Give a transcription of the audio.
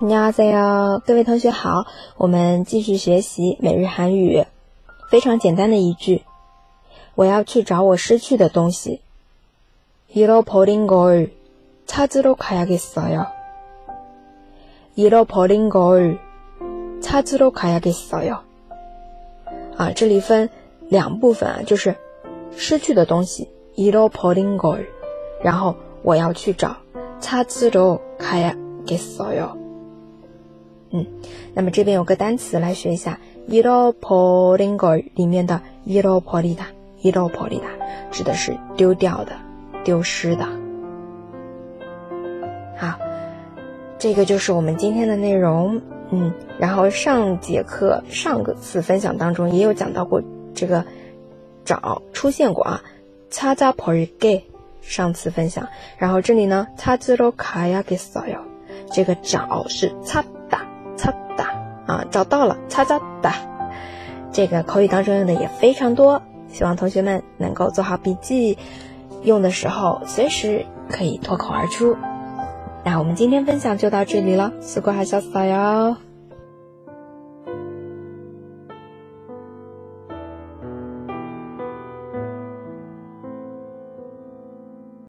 안녕하세요，各位同学好，我们继续学习每日韩语。非常简单的一句，我要去找我失去的东西。잃어버린걸찾으러가야겠어 요。 잃어버린걸찾으러가야겠어 요。 啊，这里分两部分啊，就是失去的东西，잃어버린 걸， 然后我要去找，찾으러가야겠어 요。 嗯，那么这边有个单词来学一下，잃어버린걸里面的잃어버리 다， 잃어버리 다， 指的是丢掉的、丢失的。好，这个就是我们今天的内容。嗯，然后上节课、上个次分享当中也有讲到过这个找出现过啊，찾아볼 게。 上次分享，然后这里呢，찾으러가야겠어 요。 这个找是찾 다。 찾다 啊，找到了，찾았 다。 这个口语当中用的也非常多，希望同学们能够做好笔记，用的时候随时可以脱口而出。那我们今天分享就到这里了，수고하셨어 요。